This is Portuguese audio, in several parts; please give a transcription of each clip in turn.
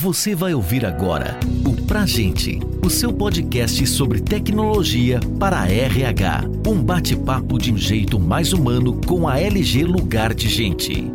Você vai ouvir agora o Pra Gente, o seu podcast sobre tecnologia para RH. Um bate-papo de um jeito mais humano com a LG Lugar de Gente.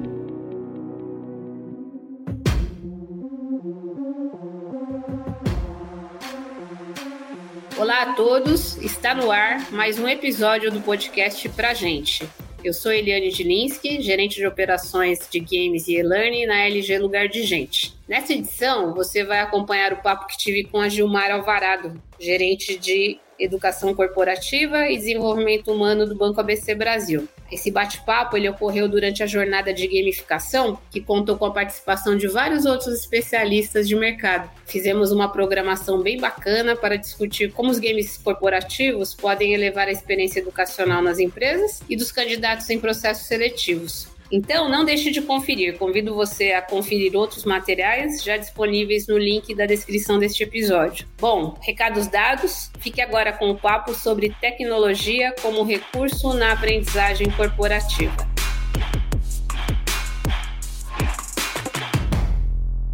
Olá a todos, está no ar mais um episódio do podcast Pra Gente. Eu sou Eliane Dilinski, gerente de operações de games e e-learning na LG Lugar de Gente. Nessa edição, você vai acompanhar o papo que tive com a Gilmar Alvarado, gerente de Educação Corporativa e Desenvolvimento Humano do Banco ABC Brasil. Esse bate-papo ele ocorreu durante a jornada de gamificação, que contou com a participação de vários outros especialistas de mercado. Fizemos uma programação bem bacana para discutir como os games corporativos podem elevar a experiência educacional nas empresas e dos candidatos em processos seletivos. Então, não deixe de conferir. Convido você a conferir outros materiais já disponíveis no link da descrição deste episódio. Bom, recados dados, fique agora com o papo sobre tecnologia como recurso na aprendizagem corporativa.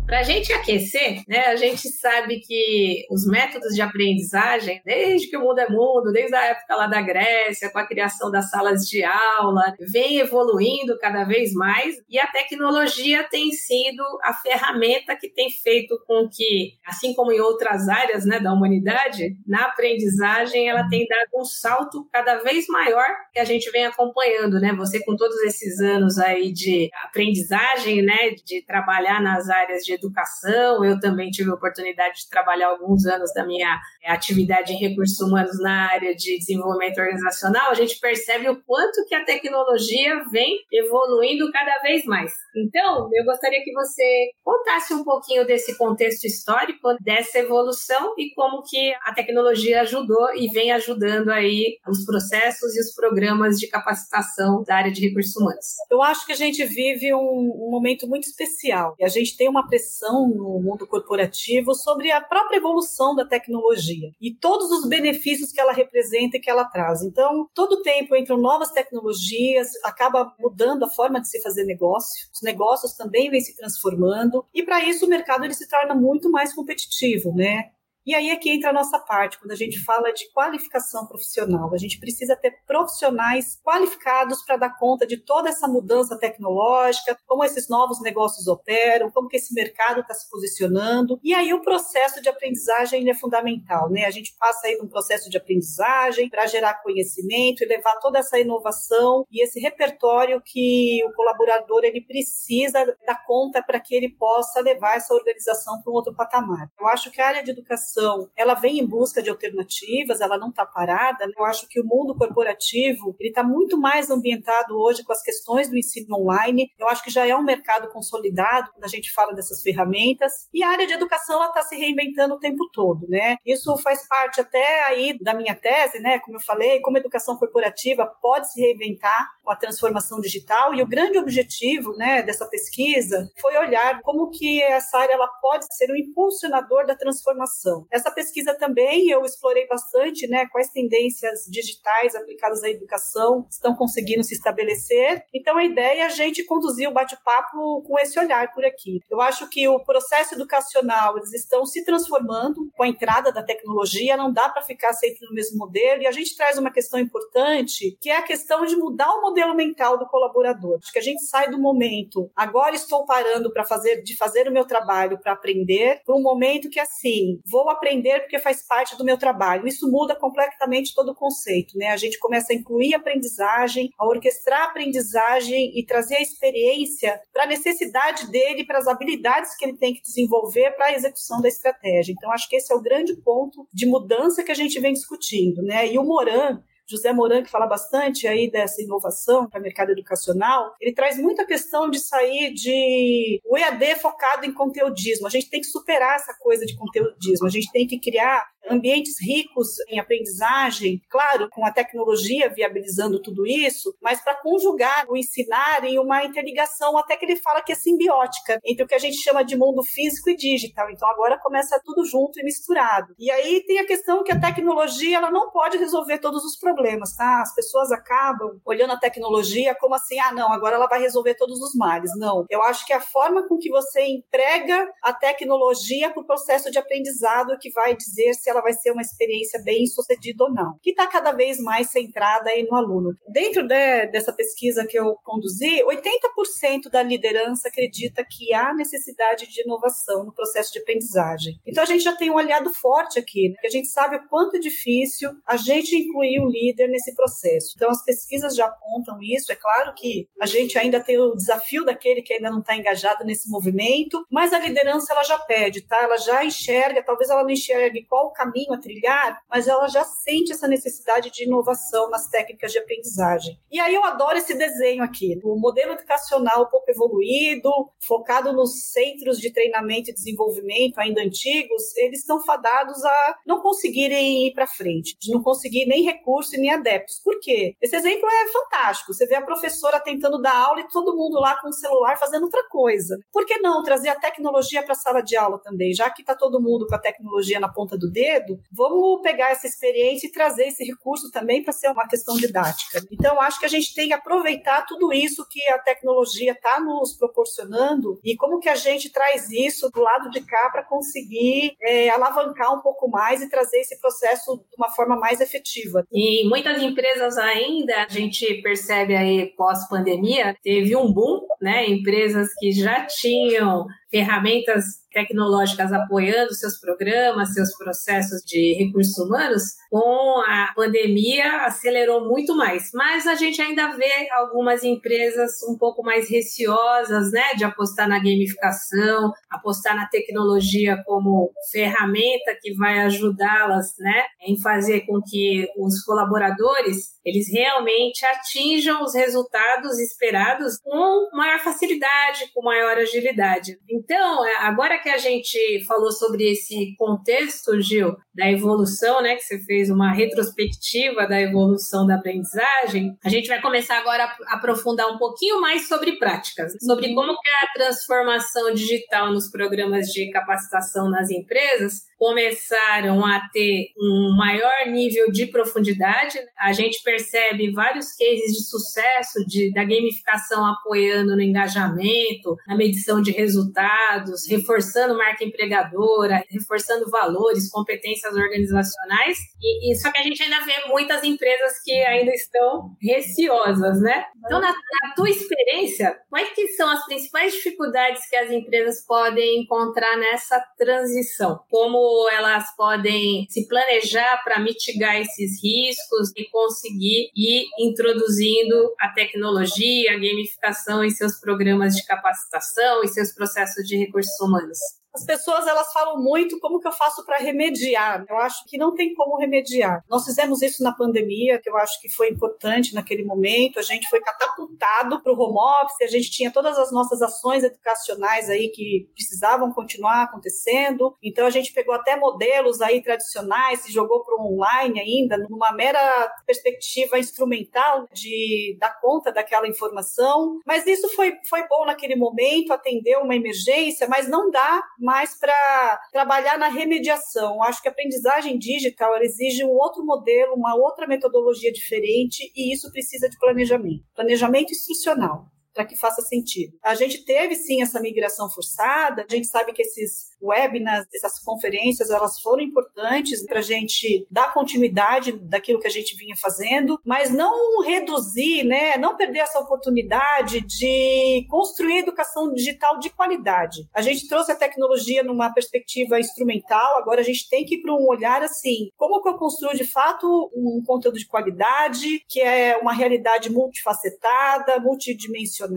Para a gente aquecer, né, a gente sabe que os métodos de aprendizagem, desde que o mundo é mundo, desde a época lá da Grécia, com a criação das salas de aula, vem evoluindo cada vez mais e a tecnologia tem sido a ferramenta que tem feito com que, assim como em outras áreas né, da humanidade, na aprendizagem ela tem dado um salto cada vez maior que a gente vem acompanhando, né? Você com todos esses anos aí de aprendizagem, né, de trabalhar nas áreas de educação. Eu também tive a oportunidade de trabalhar alguns anos da minha eh, atividade em recursos humanos na área de desenvolvimento organizacional. A gente percebe o quanto que a tecnologia vem evoluindo cada vez mais. Então, eu gostaria que você contasse um pouquinho desse contexto histórico, dessa evolução e como que a tecnologia ajudou e vem ajudando aí os processos e os programas de capacitação da área de recursos humanos. Eu acho que a gente vive um, um momento muito especial. E a gente tem uma pressão pressão no mundo corporativo sobre a própria evolução da tecnologia e todos os benefícios que ela representa e que ela traz. Então, todo tempo entram novas tecnologias, acaba mudando a forma de se fazer negócio, os negócios também vêm se transformando e para isso o mercado ele se torna muito mais competitivo, né? E aí é que entra a nossa parte, quando a gente fala de qualificação profissional. A gente precisa ter profissionais qualificados para dar conta de toda essa mudança tecnológica, como esses novos negócios operam, como que esse mercado está se posicionando. E aí o processo de aprendizagem é fundamental, né? A gente passa aí um processo de aprendizagem para gerar conhecimento e levar toda essa inovação e esse repertório que o colaborador ele precisa dar conta para que ele possa levar essa organização para um outro patamar. Eu acho que a área de educação ela vem em busca de alternativas, ela não está parada. Né? Eu acho que o mundo corporativo ele está muito mais ambientado hoje com as questões do ensino online. Eu acho que já é um mercado consolidado quando a gente fala dessas ferramentas. E a área de educação está se reinventando o tempo todo, né? Isso faz parte até aí da minha tese, né? Como eu falei, como a educação corporativa pode se reinventar com a transformação digital. E o grande objetivo, né, dessa pesquisa foi olhar como que essa área ela pode ser um impulsionador da transformação. Essa pesquisa também eu explorei bastante, né, quais tendências digitais aplicadas à educação estão conseguindo se estabelecer. Então a ideia é a gente conduzir o bate-papo com esse olhar por aqui. Eu acho que o processo educacional eles estão se transformando com a entrada da tecnologia, não dá para ficar sempre no mesmo modelo. E a gente traz uma questão importante, que é a questão de mudar o modelo mental do colaborador. Acho que a gente sai do momento, agora estou parando para fazer de fazer o meu trabalho para aprender, para um momento que assim, vou aprender porque faz parte do meu trabalho. Isso muda completamente todo o conceito, né? A gente começa a incluir aprendizagem, a orquestrar a aprendizagem e trazer a experiência para a necessidade dele, para as habilidades que ele tem que desenvolver para a execução da estratégia. Então, acho que esse é o grande ponto de mudança que a gente vem discutindo, né? E o Moran, José Moran, que fala bastante aí dessa inovação para o mercado educacional, ele traz muita questão de sair de o EAD focado em conteudismo. A gente tem que superar essa coisa de conteudismo, a gente tem que criar ambientes ricos em aprendizagem, claro, com a tecnologia viabilizando tudo isso, mas para conjugar o ensinar em uma interligação, até que ele fala que é simbiótica, entre o que a gente chama de mundo físico e digital. Então agora começa tudo junto e misturado. E aí tem a questão que a tecnologia ela não pode resolver todos os problemas, tá? As pessoas acabam olhando a tecnologia como assim, ah, não, agora ela vai resolver todos os males. Não. Eu acho que a forma com que você emprega a tecnologia para o processo de aprendizado é que vai dizer se ela vai ser uma experiência bem sucedida ou não, que está cada vez mais centrada aí no aluno. Dentro de, dessa pesquisa que eu conduzi, 80% da liderança acredita que há necessidade de inovação no processo de aprendizagem. Então a gente já tem um aliado forte aqui, né? que a gente sabe o quanto é difícil a gente incluir o líder nesse processo. Então as pesquisas já apontam isso. É claro que a gente ainda tem o desafio daquele que ainda não está engajado nesse movimento, mas a liderança ela já pede, tá? Ela já enxerga, talvez ela não enxergue qual o caminho a trilhar, mas ela já sente essa necessidade de inovação nas técnicas de aprendizagem. E aí eu adoro esse desenho aqui, o modelo educacional pouco evoluído, focado nos centros de treinamento e desenvolvimento ainda antigos, eles estão fadados a não conseguirem ir para frente, de não conseguir nem recurso e nem adeptos. Por quê? Esse exemplo é fantástico. Você vê a professora tentando dar aula e todo mundo lá com o celular fazendo outra coisa. Por que não trazer a tecnologia para a sala de aula também? Já que está todo mundo com a tecnologia na ponta do dedo, vamos pegar essa experiência e trazer esse recurso também para ser uma questão didática. Então, acho que a gente tem que aproveitar tudo isso que a tecnologia está nos proporcionando e como que a gente traz isso do lado de cá para conseguir é, alavancar um pouco mais e trazer esse processo de uma forma mais efetiva. E muitas empresas ainda, a gente percebe aí pós-pandemia, teve um boom, né? Empresas que já tinham ferramentas tecnológicas apoiando seus programas, seus processos de recursos humanos, com a pandemia acelerou muito mais. Mas a gente ainda vê algumas empresas um pouco mais receosas, né, de apostar na gamificação, apostar na tecnologia como ferramenta que vai ajudá-las, né, em fazer com que os colaboradores eles realmente atinjam os resultados esperados com maior facilidade, com maior agilidade. Então, é, agora que a gente falou sobre esse contexto, Gil, da evolução, né, que você fez uma retrospectiva da evolução da aprendizagem, a gente vai começar agora a aprofundar um pouquinho mais sobre práticas, sobre como que a transformação digital nos programas de capacitação nas empresas começaram a ter um maior nível de profundidade. A gente percebe vários cases de sucesso de, da gamificação apoiando no engajamento, na medição de resultados, reforçando marca empregadora, reforçando valores, competências organizacionais. E, e só que a gente ainda vê muitas empresas que ainda estão receosas, né? Então, na, na tua experiência, quais que são as principais dificuldades que as empresas podem encontrar nessa transição? Como elas podem se planejar para mitigar esses riscos e conseguir ir introduzindo a tecnologia, a gamificação em seus programas de capacitação e seus processos de recursos humanos? As pessoas elas falam muito como que eu faço para remediar. Eu acho que não tem como remediar. Nós fizemos isso na pandemia, que eu acho que foi importante naquele momento. A gente foi catapultado para o home office, a gente tinha todas as nossas ações educacionais aí que precisavam continuar acontecendo. Então a gente pegou até modelos aí tradicionais e jogou para o online ainda, numa mera perspectiva instrumental de dar conta daquela informação. Mas isso foi, foi bom naquele momento, atendeu uma emergência, mas não dá mais para trabalhar na remediação. Acho que a aprendizagem digital exige um outro modelo, uma outra metodologia diferente e isso precisa de planejamento. Planejamento instrucional para que faça sentido. A gente teve sim essa migração forçada, a gente sabe que esses webinars, essas conferências, elas foram importantes para a gente dar continuidade daquilo que a gente vinha fazendo, mas não reduzir, né, não perder essa oportunidade de construir educação digital de qualidade. A gente trouxe a tecnologia numa perspectiva instrumental, agora a gente tem que ir para um olhar assim, como que eu construo de fato um conteúdo de qualidade, que é uma realidade multifacetada, multidimensional,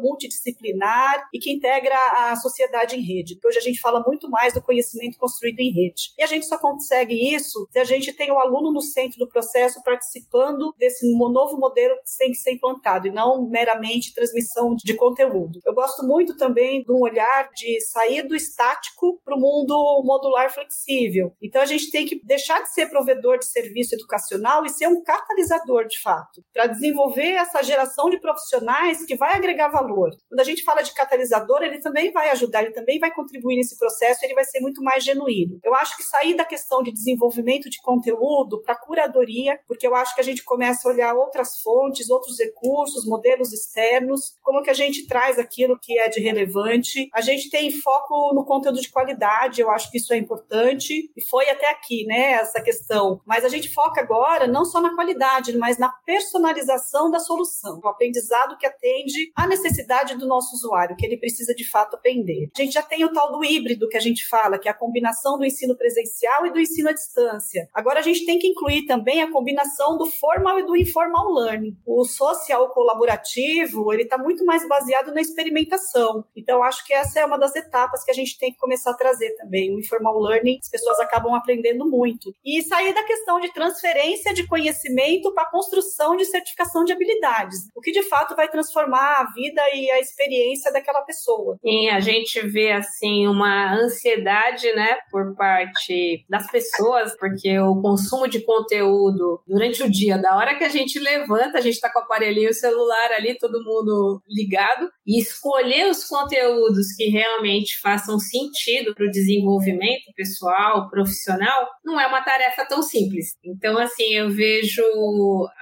multidisciplinar e que integra a sociedade em rede. Hoje a gente fala muito mais do conhecimento construído em rede. E a gente só consegue isso se a gente tem o aluno no centro do processo participando desse novo modelo que tem que ser implantado e não meramente transmissão de conteúdo. Eu gosto muito também de um olhar de sair do estático para o mundo modular flexível. Então a gente tem que deixar de ser provedor de serviço educacional e ser um catalisador de fato, para desenvolver essa geração de profissionais que vai agregar valor. Quando a gente fala de catalisador, ele também vai ajudar, ele também vai contribuir nesse processo, ele vai ser muito mais genuíno. Eu acho que sair da questão de desenvolvimento de conteúdo para curadoria, porque eu acho que a gente começa a olhar outras fontes, outros recursos, modelos externos, como que a gente traz aquilo que é de relevante. A gente tem foco no conteúdo de qualidade, eu acho que isso é importante e foi até aqui, né, essa questão. Mas a gente foca agora não só na qualidade, mas na personalização da solução, o aprendizado que atende à necessidade do nosso usuário, que ele precisa de fato aprender. A gente já tem o tal do híbrido que a gente fala, que é a combinação do ensino presencial e do ensino à distância. Agora a gente tem que incluir também a combinação do formal e do informal learning. O social colaborativo, ele está muito mais baseado na experimentação. Então acho que essa é uma das etapas que a gente tem que começar a trazer também. O informal learning, as pessoas acabam aprendendo muito. E sair da questão de transferência de conhecimento para a construção de certificação de habilidades, o que de fato vai transformar a vida e a experiência daquela pessoa. Sim, a gente vê assim uma ansiedade, né, por parte das pessoas, porque o consumo de conteúdo durante o dia, da hora que a gente levanta, a gente está com o aparelhinho celular ali, todo mundo ligado, e escolher os conteúdos que realmente façam sentido para o desenvolvimento pessoal, profissional, não é uma tarefa tão simples. Então, assim, eu vejo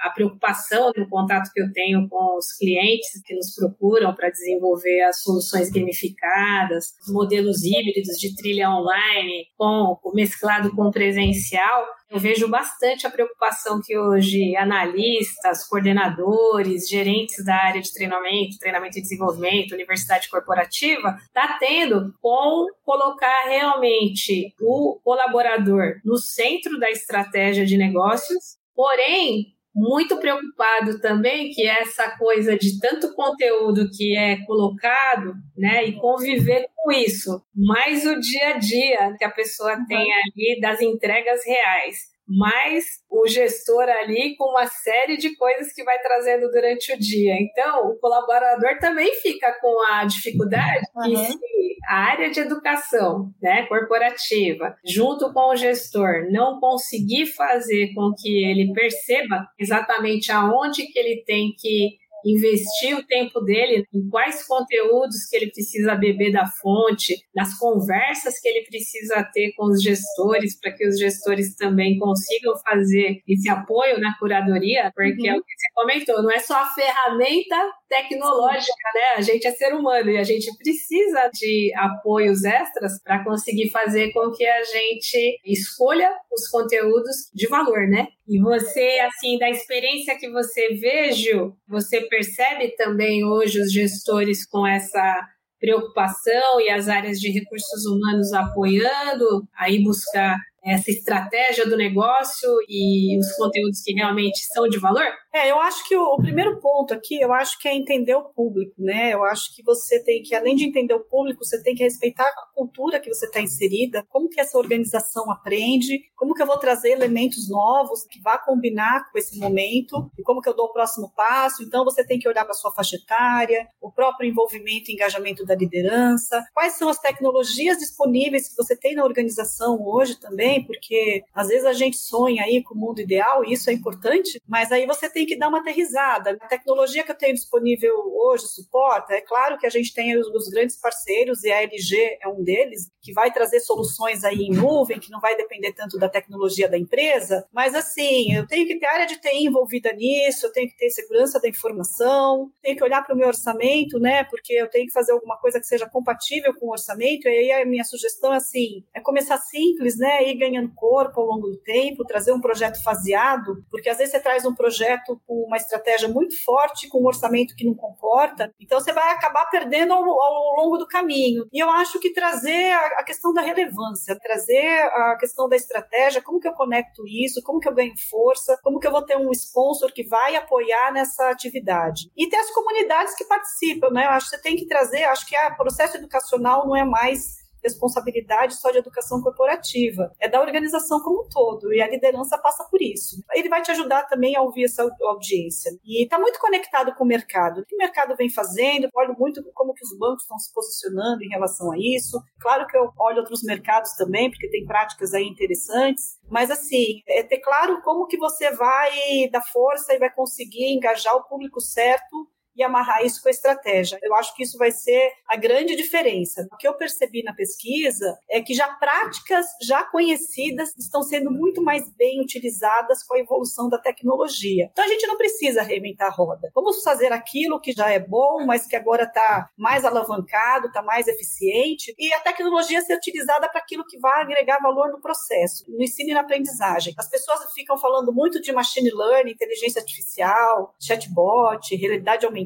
a preocupação no contato que eu tenho com os clientes que nos procuram para desenvolver as soluções gamificadas, os modelos híbridos de trilha online, com, mesclado com presencial, eu vejo bastante a preocupação que hoje analistas, coordenadores, gerentes da área de treinamento, treinamento e desenvolvimento, universidade corporativa, está tendo com colocar realmente o colaborador no centro da estratégia de negócios, porém muito preocupado também que essa coisa de tanto conteúdo que é colocado, né, e conviver com isso, mais o dia a dia que a pessoa uhum. tem ali das entregas reais mais o gestor ali com uma série de coisas que vai trazendo durante o dia. Então, o colaborador também fica com a dificuldade uhum. que se a área de educação, né, corporativa, junto com o gestor, não conseguir fazer com que ele perceba exatamente aonde que ele tem que investir o tempo dele em quais conteúdos que ele precisa beber da fonte, nas conversas que ele precisa ter com os gestores, para que os gestores também consigam fazer esse apoio na curadoria, porque uhum. é o que você comentou, não é só a ferramenta tecnológica, né? A gente é ser humano e a gente precisa de apoios extras para conseguir fazer com que a gente escolha os conteúdos de valor, né? E você, assim, da experiência que você vejo, você percebe também hoje os gestores com essa preocupação e as áreas de recursos humanos apoiando, aí buscar essa estratégia do negócio e os conteúdos que realmente são de valor? É, eu acho que o, o, primeiro ponto aqui, eu acho que é entender o público, né? Eu acho que você tem que, além de entender o público, você tem que respeitar a cultura que você está inserida, como que essa organização aprende, como que eu vou trazer elementos novos que vá combinar com esse momento e como que eu dou o próximo passo. Então, você tem que olhar para a sua faixa etária, o próprio envolvimento e engajamento da liderança, quais são as tecnologias disponíveis que você tem na organização hoje também, porque às vezes a gente sonha aí com o mundo ideal, e isso é importante, mas aí você tem que dar uma aterrizada. A tecnologia que eu tenho disponível hoje suporta, é claro que a gente tem os, grandes parceiros, e a LG é um deles, que vai trazer soluções aí em nuvem, que não vai depender tanto da tecnologia da empresa, mas assim, eu tenho que ter área de TI envolvida nisso, eu tenho que ter segurança da informação, tenho que olhar para o meu orçamento, né, porque eu tenho que fazer alguma coisa que seja compatível com o orçamento, e aí a minha sugestão, assim, é começar simples, né, ir ganhando corpo ao longo do tempo, trazer um projeto faseado, porque às vezes você traz um projeto com uma estratégia muito forte, com um orçamento que não comporta, então você vai acabar perdendo ao, ao longo do caminho. E eu acho que trazer a, a questão da relevância, trazer a questão da estratégia, como que eu conecto isso, como que eu ganho força, como que eu vou ter um sponsor que vai apoiar nessa atividade. E ter as comunidades que participam, né? Eu acho que você tem que trazer, acho que o processo educacional não é mais responsabilidade só de educação corporativa, é da organização como um todo, e a liderança passa por isso. Ele vai te ajudar também a ouvir essa audiência. E está muito conectado com o mercado. O que o mercado vem fazendo, olho muito como que os bancos estão se posicionando em relação a isso. Claro que eu olho outros mercados também, porque tem práticas aí interessantes, mas assim, é ter claro como que você vai dar força e vai conseguir engajar o público certo e amarrar isso com a estratégia. Eu acho que isso vai ser a grande diferença. O que eu percebi na pesquisa é que já práticas já conhecidas estão sendo muito mais bem utilizadas com a evolução da tecnologia. Então a gente não precisa reinventar a roda. Vamos fazer aquilo que já é bom, mas que agora está mais alavancado, está mais eficiente, e a tecnologia ser utilizada para aquilo que vai agregar valor no processo, no ensino e na aprendizagem. As pessoas ficam falando muito de machine learning, inteligência artificial, chatbot, realidade aumentada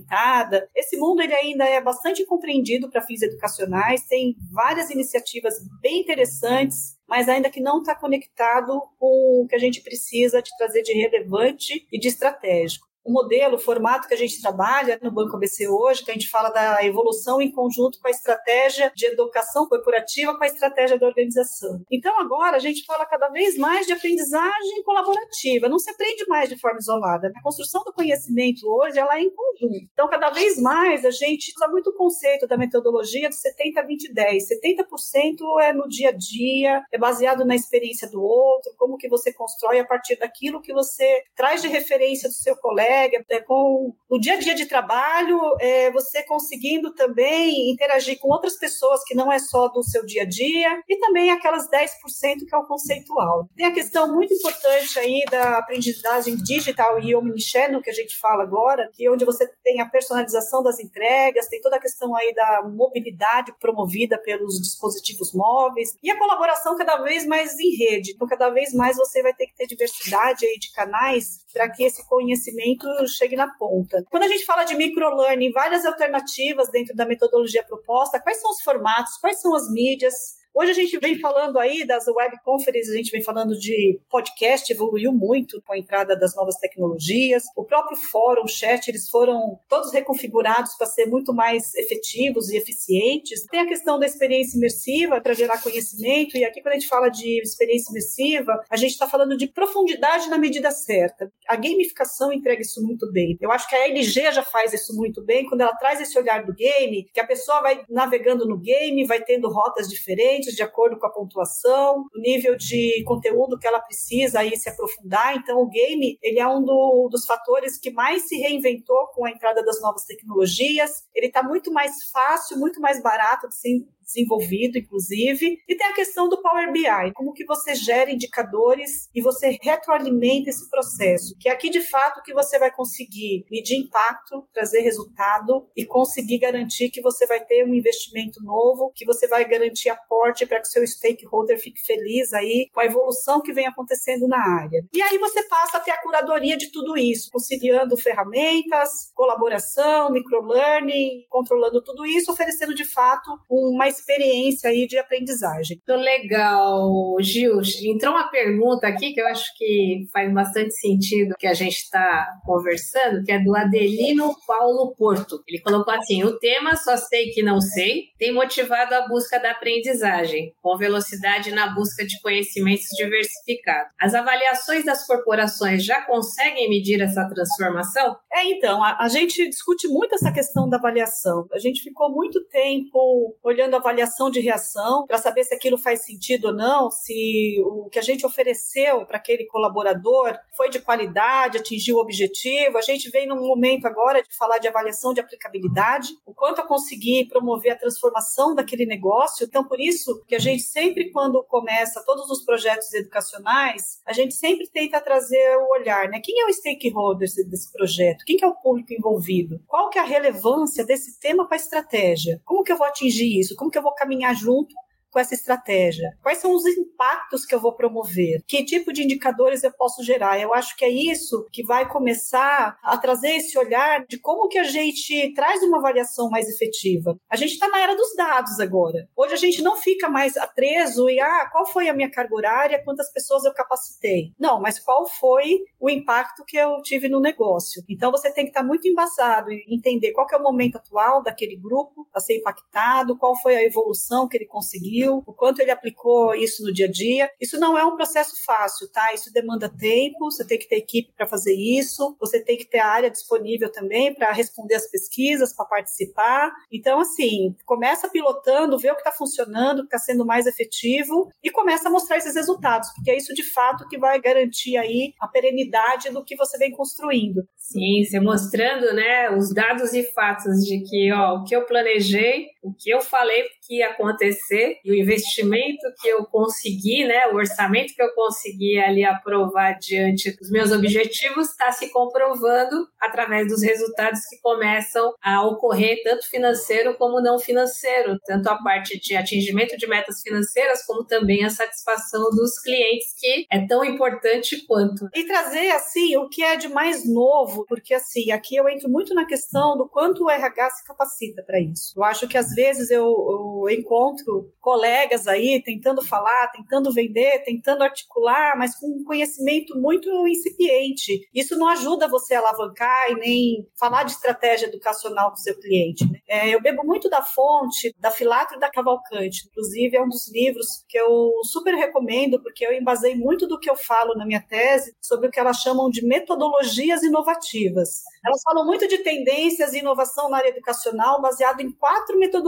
Esse mundo ele ainda é bastante compreendido para fins educacionais, tem várias iniciativas bem interessantes mas ainda que não está conectado com o que a gente precisa de trazer de relevante e de estratégico o modelo, o formato que a gente trabalha no Banco ABC hoje, que a gente fala da evolução em conjunto com a estratégia de educação corporativa, com a estratégia da organização. Então, agora a gente fala cada vez mais de aprendizagem colaborativa, não se aprende mais de forma isolada. A construção do conhecimento hoje ela é em conjunto. Então, cada vez mais a gente usa muito o conceito da metodologia de 70, 20, 10. 70% é no dia a dia, é baseado na experiência do outro, como que você constrói a partir daquilo que você traz de referência do seu colega colega, é, com o dia a dia de trabalho, é, você conseguindo também interagir com outras pessoas que não é só do seu dia a dia, e também aquelas 10% que é o conceitual. Tem a questão muito importante aí da aprendizagem digital e omnichannel, que a gente fala agora, que onde você tem a personalização das entregas, tem toda a questão aí da mobilidade promovida pelos dispositivos móveis, e a colaboração cada vez mais em rede. Então, cada vez mais você vai ter que ter diversidade aí de canais para que esse conhecimento chegue na ponta. Quando a gente fala de microlearning, várias alternativas dentro da metodologia proposta, quais são os formatos, quais são as mídias, Hoje a gente vem falando aí das web conferences, a gente vem falando de podcast, evoluiu muito com a entrada das novas tecnologias. O próprio fórum, o chat, eles foram todos reconfigurados para ser muito mais efetivos e eficientes. Tem a questão da experiência imersiva para gerar conhecimento, e aqui quando a gente fala de experiência imersiva, a gente está falando de profundidade na medida certa. A gamificação entrega isso muito bem. Eu acho que a LG já faz isso muito bem, quando ela traz esse olhar do game, que a pessoa vai navegando no game, vai tendo rotas diferentes, de acordo com a pontuação, o nível de conteúdo que ela precisa aí se aprofundar. Então, o game ele é um do, dos fatores que mais se reinventou com a entrada das novas tecnologias. Ele está muito mais fácil, muito mais barato de se desenvolvido, inclusive. E tem a questão do Power BI, como que você gera indicadores e você retroalimenta esse processo, que é aqui de fato que você vai conseguir medir impacto, trazer resultado e conseguir garantir que você vai ter um investimento novo, que você vai garantir aporte para que seu stakeholder fique feliz aí com a evolução que vem acontecendo na área. E aí você passa a ter a curadoria de tudo isso, conciliando ferramentas, colaboração, microlearning, controlando tudo isso, oferecendo de fato uma experiência aí de aprendizagem. Muito legal, Gil. Entrou uma pergunta aqui que eu acho que faz bastante sentido que a gente está conversando, que é do Adelino Paulo Porto. Ele colocou assim: o tema só sei que não sei tem motivado a busca da aprendizagem, com velocidade na busca de conhecimentos diversificados. As avaliações das corporações já conseguem medir essa transformação? É, então, a, a gente discute muito essa questão da avaliação. A gente ficou muito tempo olhando a avaliação de reação para saber se aquilo faz sentido ou não, se o que a gente ofereceu para aquele colaborador foi de qualidade, atingiu o objetivo. A gente vem num momento agora de falar de avaliação de aplicabilidade, o quanto eu consegui promover a transformação daquele negócio. Então, por isso que a gente sempre, quando começa todos os projetos educacionais, a gente sempre tenta trazer o olhar, né? Quem é o stakeholder desse projeto? Quem é o público envolvido? Qual que é a relevância desse tema para a estratégia? Como que eu vou atingir isso? Como que eu vou caminhar junto com essa estratégia? Quais são os impactos que eu vou promover? Que tipo de indicadores eu posso gerar? Eu acho que é isso que vai começar a trazer esse olhar de como que a gente traz uma avaliação mais efetiva. A gente está na era dos dados agora. Hoje a gente não fica mais preso e ah, qual foi a minha carga horária, quantas pessoas eu capacitei. Não, mas qual foi o impacto que eu tive no negócio? Então você tem que estar tá muito embasado e entender qual é o momento atual daquele grupo a ser impactado, qual foi a evolução que ele conseguiu, o quanto ele aplicou isso no dia a dia. Isso não é um processo fácil, tá? Isso demanda tempo, você tem que ter equipe para fazer isso, você tem que ter a área disponível também para responder as pesquisas, para participar. Então, assim, começa pilotando, vê o que está funcionando, o que está sendo mais efetivo e começa a mostrar esses resultados, porque é isso de fato que vai garantir aí a perenidade do que você vem construindo. Sim, você mostrando, né, os dados e fatos de que, ó, o que eu planejei, o que eu falei que ia acontecer e o investimento que eu consegui, né, o orçamento que eu consegui ali aprovar diante dos meus objetivos está se comprovando através dos resultados que começam a ocorrer tanto financeiro como não financeiro, tanto a parte de atingimento de metas financeiras como também a satisfação dos clientes que é tão importante quanto. E trazer assim o que é de mais novo, porque assim, aqui eu entro muito na questão do quanto o RH se capacita para isso. Eu acho que às vezes eu, eu encontro colegas aí tentando falar, tentando vender, tentando articular, mas com um conhecimento muito incipiente. Isso não ajuda você a alavancar e nem falar de estratégia educacional com seu cliente. Né? É, eu bebo muito da fonte da Filatro e da Cavalcante. Inclusive, é um dos livros que eu super recomendo, porque eu embasei muito do que eu falo na minha tese sobre o que elas chamam de metodologias inovativas. Elas falam muito de tendências e inovação na área educacional baseado em quatro metodologias,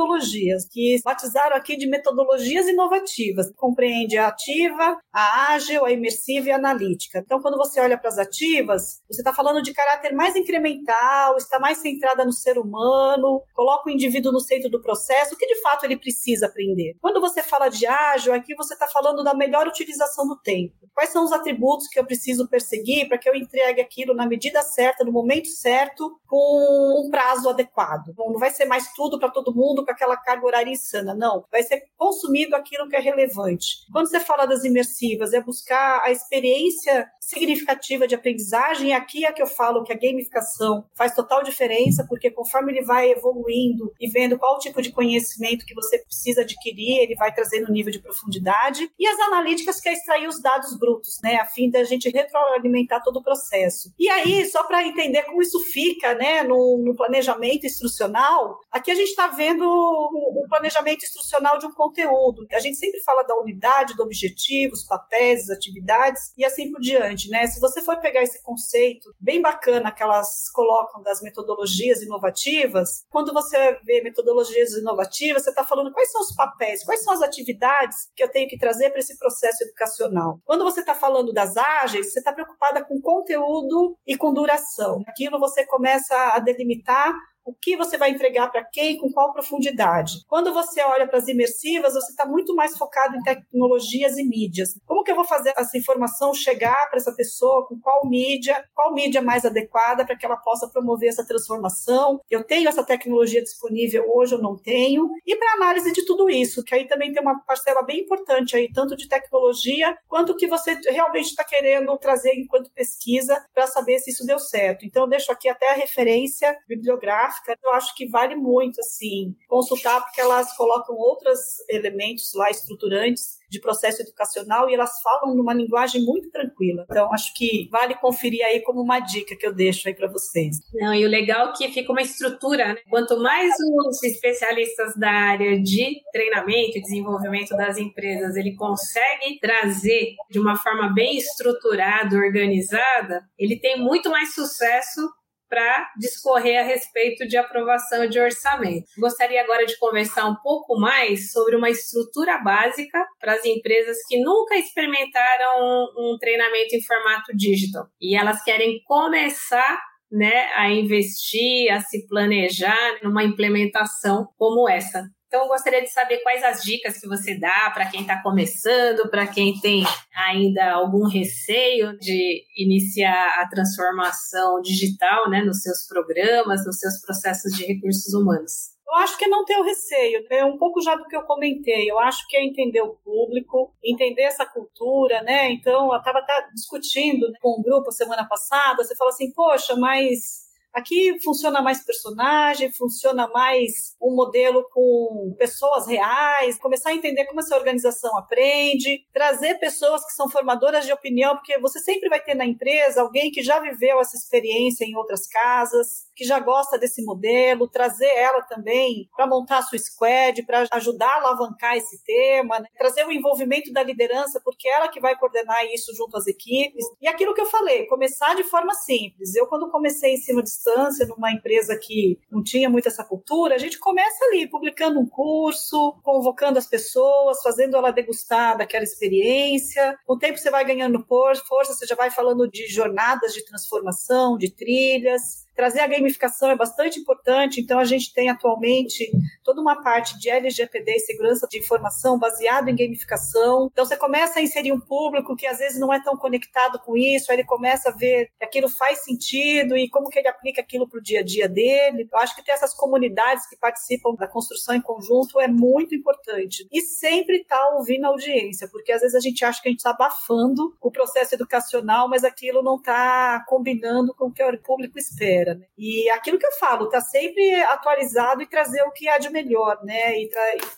que batizaram aqui de metodologias inovativas. Compreende a ativa, a ágil, a imersiva e a analítica. Então, quando você olha para as ativas, você está falando de caráter mais incremental, está mais centrada no ser humano, coloca o indivíduo no centro do processo, o que de fato ele precisa aprender. Quando você fala de ágil, aqui você está falando da melhor utilização do tempo. Quais são os atributos que eu preciso perseguir para que eu entregue aquilo na medida certa, no momento certo, com um prazo adequado? Não vai ser mais tudo para todo mundo com aquela carga horária insana, não. Vai ser consumido aquilo que é relevante. Quando você fala das imersivas, é buscar a experiência significativa de aprendizagem, aqui é que eu falo que a gamificação faz total diferença, porque conforme ele vai evoluindo e vendo qual tipo de conhecimento que você precisa adquirir, ele vai trazendo nível de profundidade, e as analíticas que é extrair os dados brutos, né, a fim da gente retroalimentar todo o processo. E aí, só para entender como isso fica, né, no, no planejamento instrucional, aqui a gente está vendo o planejamento instrucional de um conteúdo. A gente sempre fala da unidade, do objetivo, os papéis, as atividades e assim por diante, né? Se você for pegar esse conceito bem bacana que elas colocam das metodologias inovativas, quando você vê metodologias inovativas, você está falando quais são os papéis, quais são as atividades que eu tenho que trazer para esse processo educacional. Quando você está falando das ágeis, você está preocupada com conteúdo e com duração. Aquilo você começa a delimitar o que você vai entregar para quem, com qual profundidade. Quando você olha para as imersivas, você está muito mais focado em tecnologias e mídias. Como que eu vou fazer essa informação chegar para essa pessoa, com qual mídia, qual mídia mais adequada para que ela possa promover essa transformação? Eu tenho essa tecnologia disponível hoje, eu não tenho. E para análise de tudo isso, que aí também tem uma parcela bem importante aí, tanto de tecnologia, quanto o que você realmente está querendo trazer enquanto pesquisa para saber se isso deu certo. Então, eu deixo aqui até a referência bibliográfica gráfica, eu acho que vale muito assim consultar porque elas colocam outros elementos lá estruturantes de processo educacional e elas falam numa linguagem muito tranquila. Então, acho que vale conferir aí como uma dica que eu deixo aí para vocês. Não, e o legal é que fica uma estrutura, né? Quanto mais os especialistas da área de treinamento e desenvolvimento das empresas ele consegue trazer de uma forma bem estruturada, organizada, ele tem muito mais sucesso para discorrer a respeito de aprovação de orçamento. Gostaria agora de conversar um pouco mais sobre uma estrutura básica para as empresas que nunca experimentaram um, treinamento em formato digital e elas querem começar né, a investir, a se planejar numa implementação como essa. Então, eu gostaria de saber quais as dicas que você dá para quem está começando, para quem tem ainda algum receio de iniciar a transformação digital né, nos seus programas, nos seus processos de recursos humanos. Eu acho que é não ter o receio. É um pouco já do que eu comentei. Eu acho que é entender o público, entender essa cultura, né? Então, eu estava discutindo com um grupo semana passada. Você fala assim, poxa, mas Aqui funciona mais personagem, funciona mais um modelo com pessoas reais, começar a entender como essa organização aprende, trazer pessoas que são formadoras de opinião, porque você sempre vai ter na empresa alguém que já viveu essa experiência em outras casas, que já gosta desse modelo, trazer ela também para montar a sua squad, para ajudar a alavancar esse tema, né? trazer o envolvimento da liderança, porque ela que vai coordenar isso junto às equipes. E aquilo que eu falei, começar de forma simples. Eu, quando comecei em cima distância, numa empresa que não tinha muito essa cultura, a gente começa ali, publicando um curso, convocando as pessoas, fazendo ela degustar daquela experiência. Com o tempo você vai ganhando força, você já vai falando de jornadas de transformação, de trilhas. Trazer a gamificação é bastante importante, então a gente tem atualmente toda uma parte de LGPD e segurança de informação baseado em gamificação. Então você começa a inserir um público que às vezes não é tão conectado com isso, aí ele começa a ver que aquilo faz sentido e como que ele aplica aquilo para o dia a dia dele. Eu acho que ter essas comunidades que participam da construção em conjunto é muito importante. E sempre estar tá ouvindo a audiência, porque às vezes a gente acha que a gente está abafando o processo educacional, mas aquilo não está combinando com o que o público espera. Né? E aquilo que eu falo, tá sempre atualizado e trazer o que há de melhor, né? E,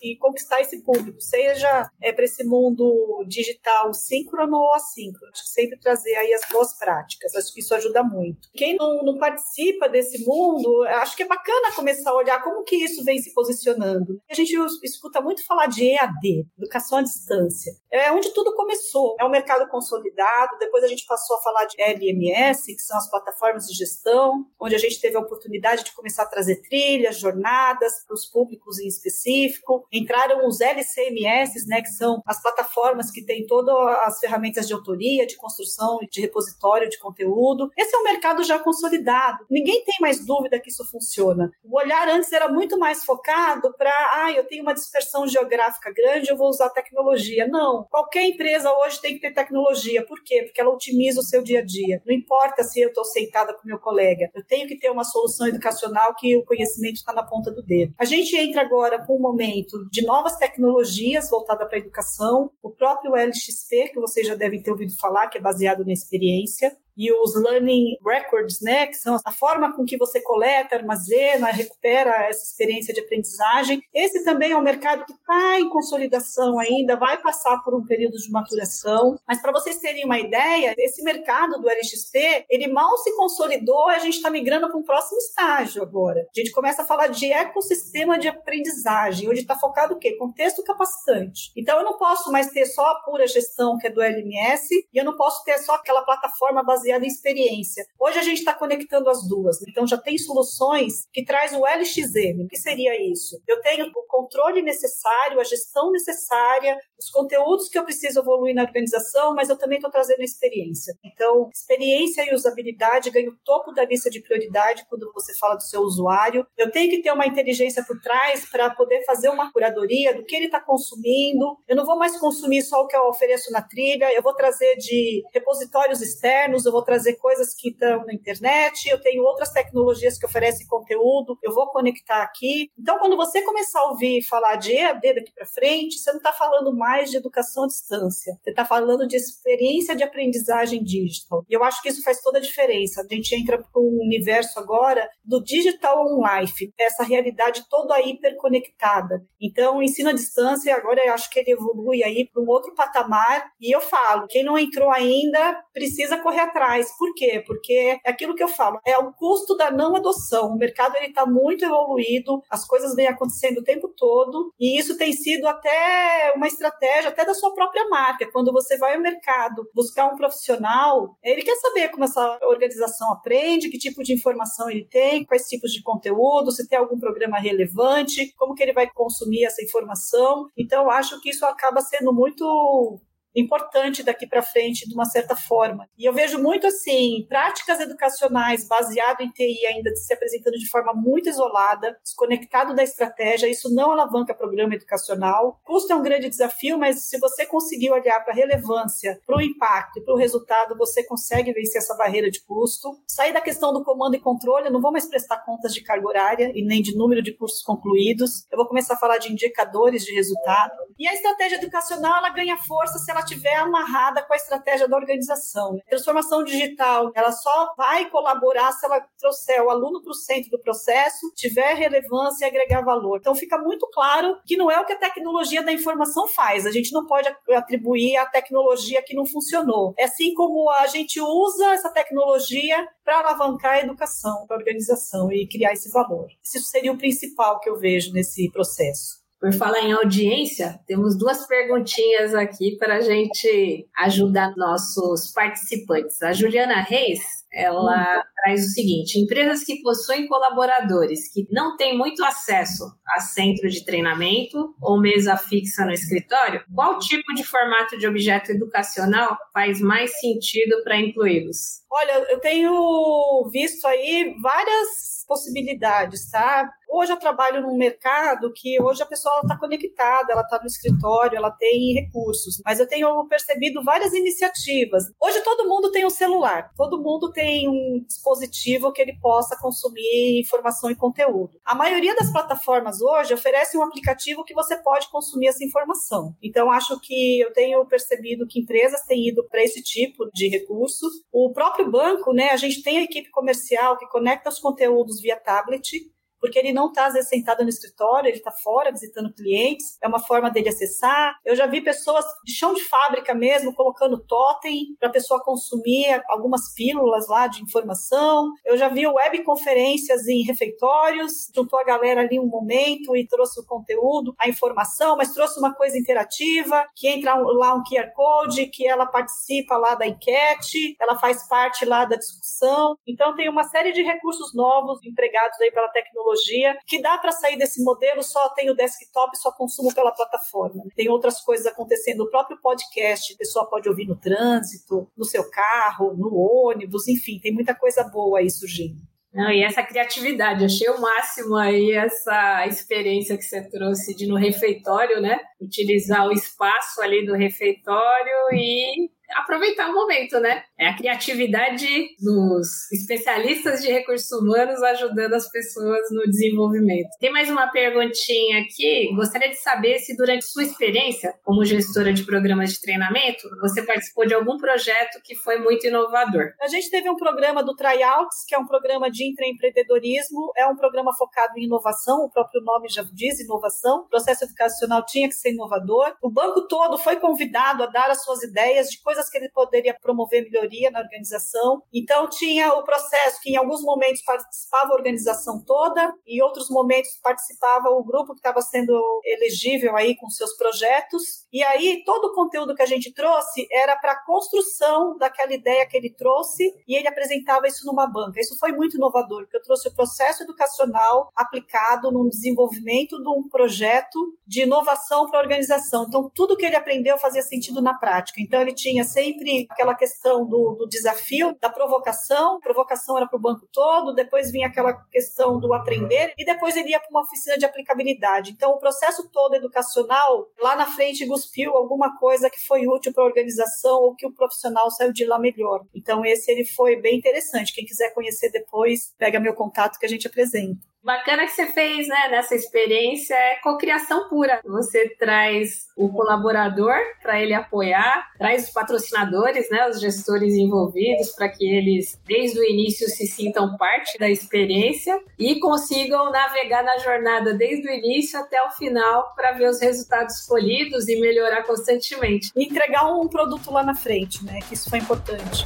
e conquistar esse público, seja é, para esse mundo digital síncrono ou assíncrono. Sempre trazer aí as boas práticas. Acho que isso ajuda muito. Quem não, não participa desse mundo, acho que é bacana começar a olhar como que isso vem se posicionando. A gente escuta muito falar de EAD, educação à distância. É onde tudo começou. É um mercado consolidado, depois a gente passou a falar de LMS, que são as plataformas de gestão, onde a gente teve a oportunidade de começar a trazer trilhas, jornadas para os públicos em específico. Entraram os LCMS, né, que são as plataformas que têm todas as ferramentas de autoria, de construção de repositório de conteúdo. Esse é um mercado já consolidado. Ninguém tem mais dúvida que isso funciona. O olhar antes era muito mais focado para, ah, eu tenho uma dispersão geográfica grande, eu vou usar tecnologia. Não. Qualquer empresa hoje tem que ter tecnologia. Por quê? Porque ela otimiza o seu dia a dia. Não importa se eu estou sentada com meu colega. Eu tenho que ter uma solução educacional que o conhecimento está na ponta do dedo. A gente entra agora com um momento de novas tecnologias voltadas para a educação, o próprio LXP, que vocês já devem ter ouvido falar, que é baseado na experiência, e os learning records, né, que são a forma com que você coleta, armazena, recupera essa experiência de aprendizagem. Esse também é um mercado que está em consolidação ainda, vai passar por um período de maturação. Mas para vocês terem uma ideia, esse mercado do LXP, ele mal se consolidou, a gente está migrando para um próximo estágio agora. A gente começa a falar de ecossistema de aprendizagem, onde está focado o quê? Contexto capacitante. Então eu não posso mais ter só a pura gestão que é do LMS e eu não posso ter só aquela plataforma baseada baseada em experiência. Hoje a gente está conectando as duas, então já tem soluções que traz o LXM. O que seria isso? Eu tenho o controle necessário, a gestão necessária, os conteúdos que eu preciso evoluir na organização, mas eu também estou trazendo experiência. Então, experiência e usabilidade ganham o topo da lista de prioridade quando você fala do seu usuário. Eu tenho que ter uma inteligência por trás para poder fazer uma curadoria do que ele está consumindo. Eu não vou mais consumir só o que eu ofereço na trilha, eu vou trazer de repositórios externos, eu vou trazer coisas que estão na internet, eu tenho outras tecnologias que oferecem conteúdo, eu vou conectar aqui. Então, quando você começar a ouvir falar de EAD daqui para frente, você não está falando mais de educação à distância, você está falando de experiência de aprendizagem digital. E eu acho que isso faz toda a diferença. A gente entra para um universo agora do digital on life, essa realidade toda hiperconectada. Então, o ensino à distância, agora eu acho que ele evolui aí para um outro patamar. E eu falo, quem não entrou ainda precisa correr atrás Por quê? Porque é aquilo que eu falo, é o custo da não adoção. O mercado ele está muito evoluído, as coisas vêm acontecendo o tempo todo, e isso tem sido até uma estratégia até da sua própria marca. Quando você vai ao mercado buscar um profissional, ele quer saber como essa organização aprende, que tipo de informação ele tem, quais tipos de conteúdo, se tem algum programa relevante, como que ele vai consumir essa informação. Então, acho que isso acaba sendo muito importante daqui para frente de uma certa forma. E eu vejo muito assim, práticas educacionais baseado em TI ainda se apresentando de forma muito isolada, desconectado da estratégia, isso não alavanca programa educacional. Custo é um grande desafio, mas se você conseguir olhar para a relevância, para o impacto e para o resultado, você consegue vencer essa barreira de custo. Sair da questão do comando e controle, eu não vou mais prestar contas de carga horária e nem de número de cursos concluídos. Eu vou começar a falar de indicadores de resultado. E a estratégia educacional, ela ganha força se ela estiver amarrada com a estratégia da organização. A transformação digital, ela só vai colaborar se ela trouxer o aluno para o centro do processo, tiver relevância e agregar valor. Então fica muito claro que não é o que a tecnologia da informação faz. A gente não pode atribuir a tecnologia que não funcionou. É assim como a gente usa essa tecnologia para alavancar a educação, a organização e criar esse valor. Isso seria o principal que eu vejo nesse processo. Por falar em audiência, temos duas perguntinhas aqui para a gente ajudar nossos participantes. A Juliana Reis, ela hum. traz o seguinte: empresas que possuem colaboradores que não têm muito acesso a centro de treinamento ou mesa fixa no escritório, qual tipo de formato de objeto educacional faz mais sentido para incluí-los? Olha, eu tenho visto aí várias possibilidades, tá? Hoje eu trabalho num mercado que hoje a pessoa está conectada, ela está no escritório, ela tem recursos, mas eu tenho percebido várias iniciativas. Hoje todo mundo tem um celular, todo mundo tem um dispositivo que ele possa consumir informação e conteúdo. A maioria das plataformas hoje oferece um aplicativo que você pode consumir essa informação. Então acho que eu tenho percebido que empresas têm ido para esse tipo de recursos. O próprio banco, né, a gente tem a equipe comercial que conecta os conteúdos via tablet porque ele não está sentado no escritório, ele está fora visitando clientes, é uma forma dele acessar. Eu já vi pessoas de chão de fábrica mesmo colocando totem para a pessoa consumir algumas pílulas lá de informação. Eu já vi webconferências em refeitórios, juntou a galera ali um momento e trouxe o conteúdo, a informação, mas trouxe uma coisa interativa, que entra lá um QR Code, que ela participa lá da enquete, ela faz parte lá da discussão. Então tem uma série de recursos novos empregados aí pela tecnologia tecnologia, que dá para sair desse modelo, só tem o desktop, só consumo pela plataforma. Tem outras coisas acontecendo, o próprio podcast, a pessoa pode ouvir no trânsito, no seu carro, no ônibus, enfim, tem muita coisa boa aí surgindo. Não, e essa criatividade, achei o máximo aí essa experiência que você trouxe de no refeitório, né? Utilizar o espaço ali do refeitório e aproveitar o momento, né? É a criatividade dos especialistas de recursos humanos ajudando as pessoas no desenvolvimento. Tem mais uma perguntinha aqui. Gostaria de saber se durante sua experiência como gestora de programas de treinamento, você participou de algum projeto que foi muito inovador. A gente teve um programa do Tryouts, que é um programa de intraempreendedorismo, é um programa focado em inovação, o próprio nome já diz inovação. O processo educacional tinha que ser inovador. O banco todo foi convidado a dar as suas ideias de coisas coisas que ele poderia promover melhoria na organização. Então, tinha o processo que, em alguns momentos, participava a organização toda, em outros momentos, participava o grupo que estava sendo elegível aí com seus projetos. E aí, todo o conteúdo que a gente trouxe era para a construção daquela ideia que ele trouxe, e ele apresentava isso numa banca. Isso foi muito inovador, porque eu trouxe o processo educacional aplicado no desenvolvimento de um projeto de inovação para a organização. Então, tudo que ele aprendeu fazia sentido na prática. Então, ele tinha sempre aquela questão do, do desafio, da provocação. A provocação era para o banco todo, depois vinha aquela questão do aprender, e depois ele ia para uma oficina de aplicabilidade. Então, o processo todo educacional, lá na frente, cuspiu alguma coisa que foi útil para a organização ou que o profissional saiu de lá melhor. Então, esse ele foi bem interessante. Quem quiser conhecer depois, pega meu contato que a gente apresenta bacana que você fez né, nessa experiência é cocriação pura. Você traz o colaborador para ele apoiar, traz os patrocinadores, né, os gestores envolvidos, para que eles, desde o início, se sintam parte da experiência e consigam navegar na jornada desde o início até o final para ver os resultados colhidos e melhorar constantemente. E entregar um produto lá na frente, né? Que isso foi importante.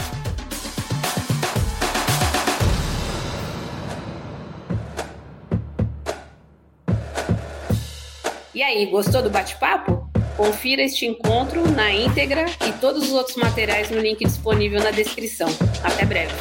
E aí, gostou do bate-papo? Confira este encontro na íntegra e todos os outros materiais no link disponível na descrição. Até breve.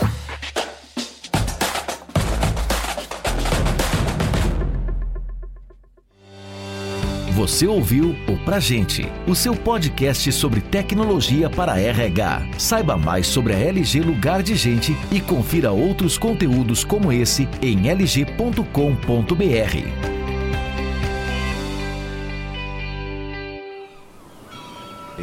Você ouviu o Pra Gente, o seu podcast sobre tecnologia para RH. Saiba mais sobre a LG Lugar de Gente e confira outros conteúdos como esse em lg.com.br.